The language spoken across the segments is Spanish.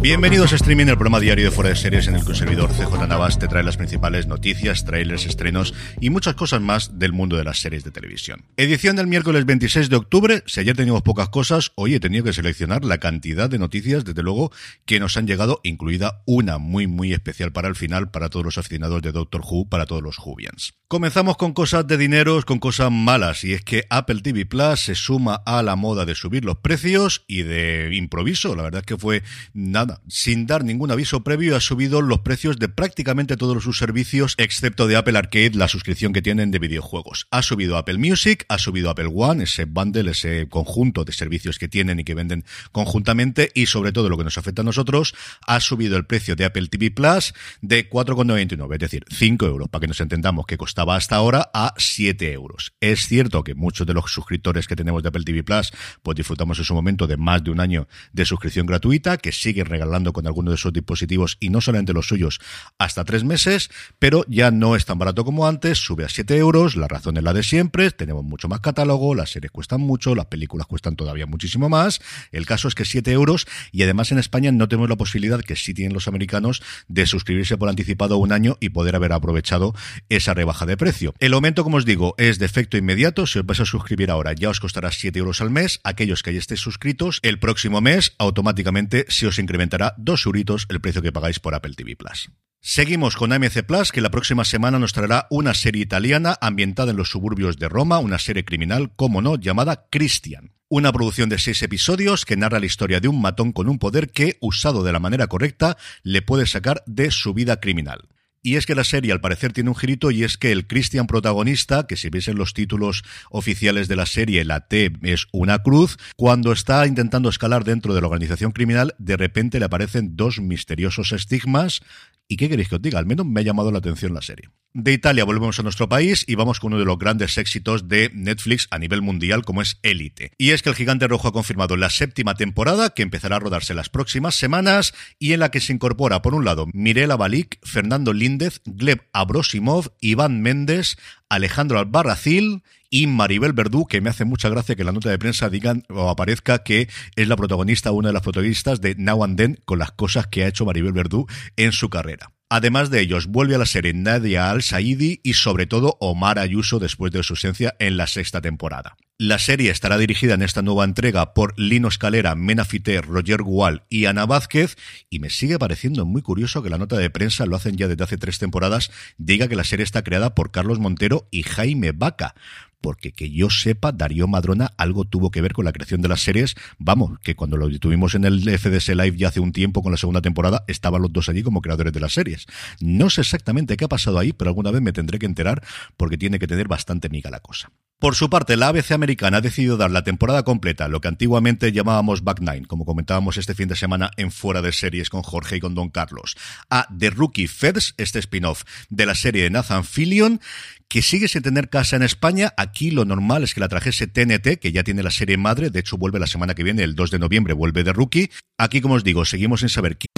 Bienvenidos a Streaming, el programa diario de Fuera de Series en el que un servidor CJ Navas te trae las principales noticias, trailers, estrenos y muchas cosas más del mundo de las series de televisión. Edición del miércoles 26 de octubre. Si ayer teníamos pocas cosas, hoy he tenido que seleccionar la cantidad de noticias, desde luego, que nos han llegado, incluida una muy, muy especial para el final, para todos los aficionados de Doctor Who, para todos los Whovians. Comenzamos con cosas de dineros, con cosas malas, y es que Apple TV Plus se suma a la moda de subir los precios y de improviso. La verdad es que fue nada, sin dar ningún aviso previo, ha subido los precios de prácticamente todos sus servicios, excepto de Apple Arcade, la suscripción que tienen de videojuegos. Ha subido Apple Music, ha subido Apple One, ese bundle, ese conjunto de servicios que tienen y que venden conjuntamente, y sobre todo lo que nos afecta a nosotros, ha subido el precio de Apple TV Plus de 4,99, es decir, 5 euros, para que nos entendamos que costaba hasta ahora a 7 euros. Es cierto que muchos de los suscriptores que tenemos de Apple TV Plus, pues disfrutamos en su momento de más de un año de suscripción gratuita, que siguen regalando con algunos de esos dispositivos y no solamente los suyos hasta tres meses, pero ya no es tan barato como antes, sube a 7 euros, la razón es la de siempre, tenemos mucho más catálogo, las series cuestan mucho, las películas cuestan todavía muchísimo más, el caso es que 7 euros y además en España no tenemos la posibilidad que sí tienen los americanos de suscribirse por anticipado un año y poder haber aprovechado esa rebaja de precio. El aumento, como os digo, es de efecto inmediato, si os vais a suscribir ahora ya os costará 7 euros al mes, aquellos que ya estéis suscritos, el próximo mes automáticamente se os incrementará dos euritos el precio que pagáis por Apple TV Plus. Seguimos con AMC Plus, que la próxima semana nos traerá una serie italiana ambientada en los suburbios de Roma, una serie criminal, como no, llamada Christian. Una producción de seis episodios que narra la historia de un matón con un poder que, usado de la manera correcta, le puede sacar de su vida criminal. Y es que la serie al parecer tiene un girito y es que el Christian protagonista, que si viesen los títulos oficiales de la serie, la T es una cruz, cuando está intentando escalar dentro de la organización criminal, de repente le aparecen dos misteriosos estigmas ¿Y qué queréis que os diga? Al menos me ha llamado la atención la serie. De Italia volvemos a nuestro país y vamos con uno de los grandes éxitos de Netflix a nivel mundial como es Elite. Y es que el Gigante Rojo ha confirmado la séptima temporada que empezará a rodarse las próximas semanas y en la que se incorpora por un lado Mirela Balik, Fernando Líndez, Gleb Abrosimov, Iván Méndez, Alejandro Albarracil y Maribel Verdú, que me hace mucha gracia que en la nota de prensa digan o aparezca que es la protagonista, una de las protagonistas de Now and Then, con las cosas que ha hecho Maribel Verdú en su carrera. Además de ellos, vuelve a la serie Nadia Al-Saidi y sobre todo Omar Ayuso después de su ausencia en la sexta temporada. La serie estará dirigida en esta nueva entrega por Lino Escalera, Mena Fiter, Roger Gual y Ana Vázquez, y me sigue pareciendo muy curioso que la nota de prensa, lo hacen ya desde hace tres temporadas, diga que la serie está creada por Carlos Montero y Jaime Vaca porque que yo sepa, Darío Madrona algo tuvo que ver con la creación de las series. Vamos, que cuando lo tuvimos en el FDS Live ya hace un tiempo con la segunda temporada, estaban los dos allí como creadores de las series. No sé exactamente qué ha pasado ahí, pero alguna vez me tendré que enterar porque tiene que tener bastante miga la cosa. Por su parte, la ABC americana ha decidido dar la temporada completa, lo que antiguamente llamábamos Back Nine, como comentábamos este fin de semana en Fuera de Series con Jorge y con Don Carlos, a The Rookie Feds, este spin-off de la serie de Nathan Fillion, que sigue sin tener casa en España. Aquí lo normal es que la trajese TNT, que ya tiene la serie madre, de hecho vuelve la semana que viene, el 2 de noviembre vuelve The Rookie. Aquí, como os digo, seguimos sin saber quién.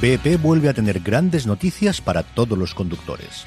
BP vuelve a tener grandes noticias para todos los conductores.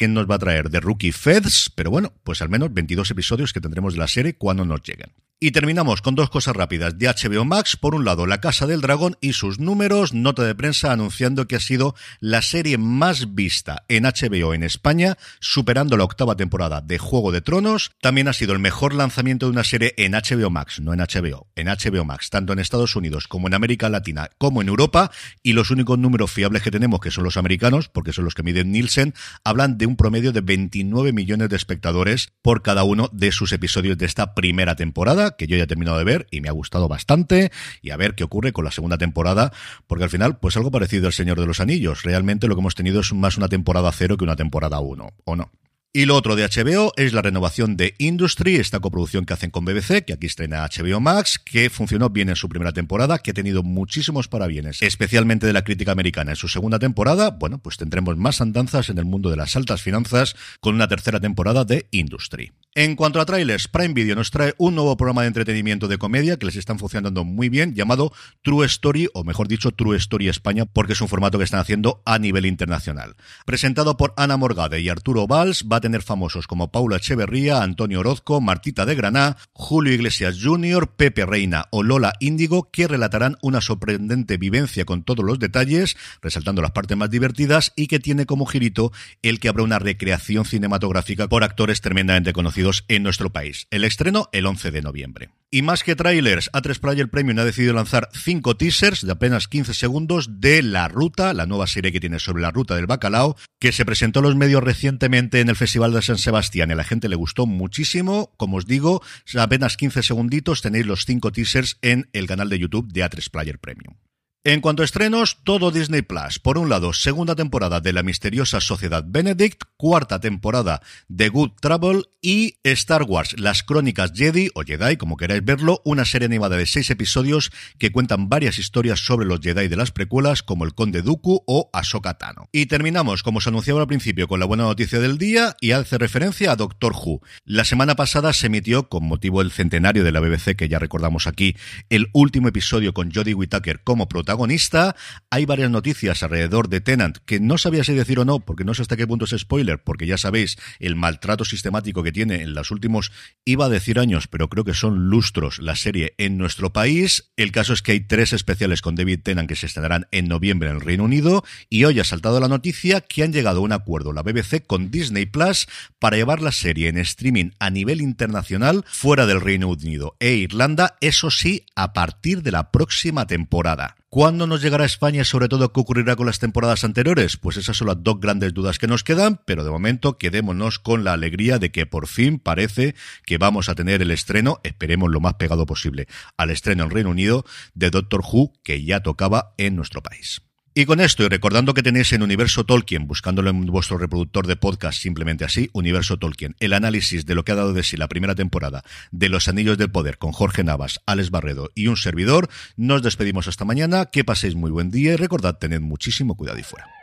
quién nos va a traer de Rookie Feds, pero bueno, pues al menos 22 episodios que tendremos de la serie cuando nos lleguen. Y terminamos con dos cosas rápidas de HBO Max. Por un lado, La Casa del Dragón y sus números, nota de prensa anunciando que ha sido la serie más vista en HBO en España, superando la octava temporada de Juego de Tronos. También ha sido el mejor lanzamiento de una serie en HBO Max, no en HBO, en HBO Max, tanto en Estados Unidos como en América Latina, como en Europa. Y los únicos números fiables que tenemos, que son los americanos, porque son los que miden Nielsen, hablan de un promedio de 29 millones de espectadores por cada uno de sus episodios de esta primera temporada que yo ya he terminado de ver y me ha gustado bastante y a ver qué ocurre con la segunda temporada, porque al final, pues algo parecido al Señor de los Anillos. Realmente lo que hemos tenido es más una temporada cero que una temporada uno, ¿o no? Y lo otro de HBO es la renovación de Industry, esta coproducción que hacen con BBC, que aquí estrena HBO Max, que funcionó bien en su primera temporada, que ha tenido muchísimos parabienes, especialmente de la crítica americana. En su segunda temporada, bueno, pues tendremos más andanzas en el mundo de las altas finanzas con una tercera temporada de Industry. En cuanto a trailers, Prime Video nos trae un nuevo programa de entretenimiento de comedia que les están funcionando muy bien, llamado True Story, o mejor dicho, True Story España, porque es un formato que están haciendo a nivel internacional. Presentado por Ana Morgade y Arturo Valls, va a tener famosos como Paula Echeverría, Antonio Orozco, Martita de Graná, Julio Iglesias Jr., Pepe Reina o Lola Índigo, que relatarán una sorprendente vivencia con todos los detalles, resaltando las partes más divertidas, y que tiene como girito el que habrá una recreación cinematográfica por actores tremendamente conocidos en nuestro país. El estreno el 11 de noviembre. Y más que trailers, A3 Player Premium ha decidido lanzar cinco teasers de apenas 15 segundos de La Ruta, la nueva serie que tiene sobre la ruta del bacalao, que se presentó a los medios recientemente en el Festival de San Sebastián y a la gente le gustó muchísimo. Como os digo, apenas 15 segunditos tenéis los cinco teasers en el canal de YouTube de A3 Player Premium. En cuanto a estrenos, todo Disney Plus. Por un lado, segunda temporada de La misteriosa Sociedad Benedict, cuarta temporada de Good Trouble y Star Wars, Las Crónicas Jedi o Jedi, como queráis verlo, una serie animada de seis episodios que cuentan varias historias sobre los Jedi de las precuelas, como el Conde Dooku o Ahsoka Tano. Y terminamos, como se anunciaba al principio, con la buena noticia del día y hace referencia a Doctor Who. La semana pasada se emitió, con motivo del centenario de la BBC, que ya recordamos aquí, el último episodio con Jodie Whittaker como protagonista protagonista. Hay varias noticias alrededor de Tenant que no sabía si decir o no, porque no sé hasta qué punto es spoiler, porque ya sabéis el maltrato sistemático que tiene en los últimos, iba a decir años, pero creo que son lustros la serie en nuestro país. El caso es que hay tres especiales con David Tennant que se estrenarán en noviembre en el Reino Unido y hoy ha saltado la noticia que han llegado a un acuerdo la BBC con Disney Plus para llevar la serie en streaming a nivel internacional fuera del Reino Unido e Irlanda, eso sí, a partir de la próxima temporada. ¿Cuándo nos llegará a España sobre todo qué ocurrirá con las temporadas anteriores? Pues esas son las dos grandes dudas que nos quedan, pero de momento quedémonos con la alegría de que por fin parece que vamos a tener el estreno, esperemos lo más pegado posible, al estreno en Reino Unido de Doctor Who que ya tocaba en nuestro país. Y con esto, y recordando que tenéis en Universo Tolkien, buscándolo en vuestro reproductor de podcast simplemente así, Universo Tolkien, el análisis de lo que ha dado de sí la primera temporada de Los Anillos del Poder con Jorge Navas, Alex Barredo y un servidor, nos despedimos hasta mañana, que paséis muy buen día y recordad, tened muchísimo cuidado y fuera.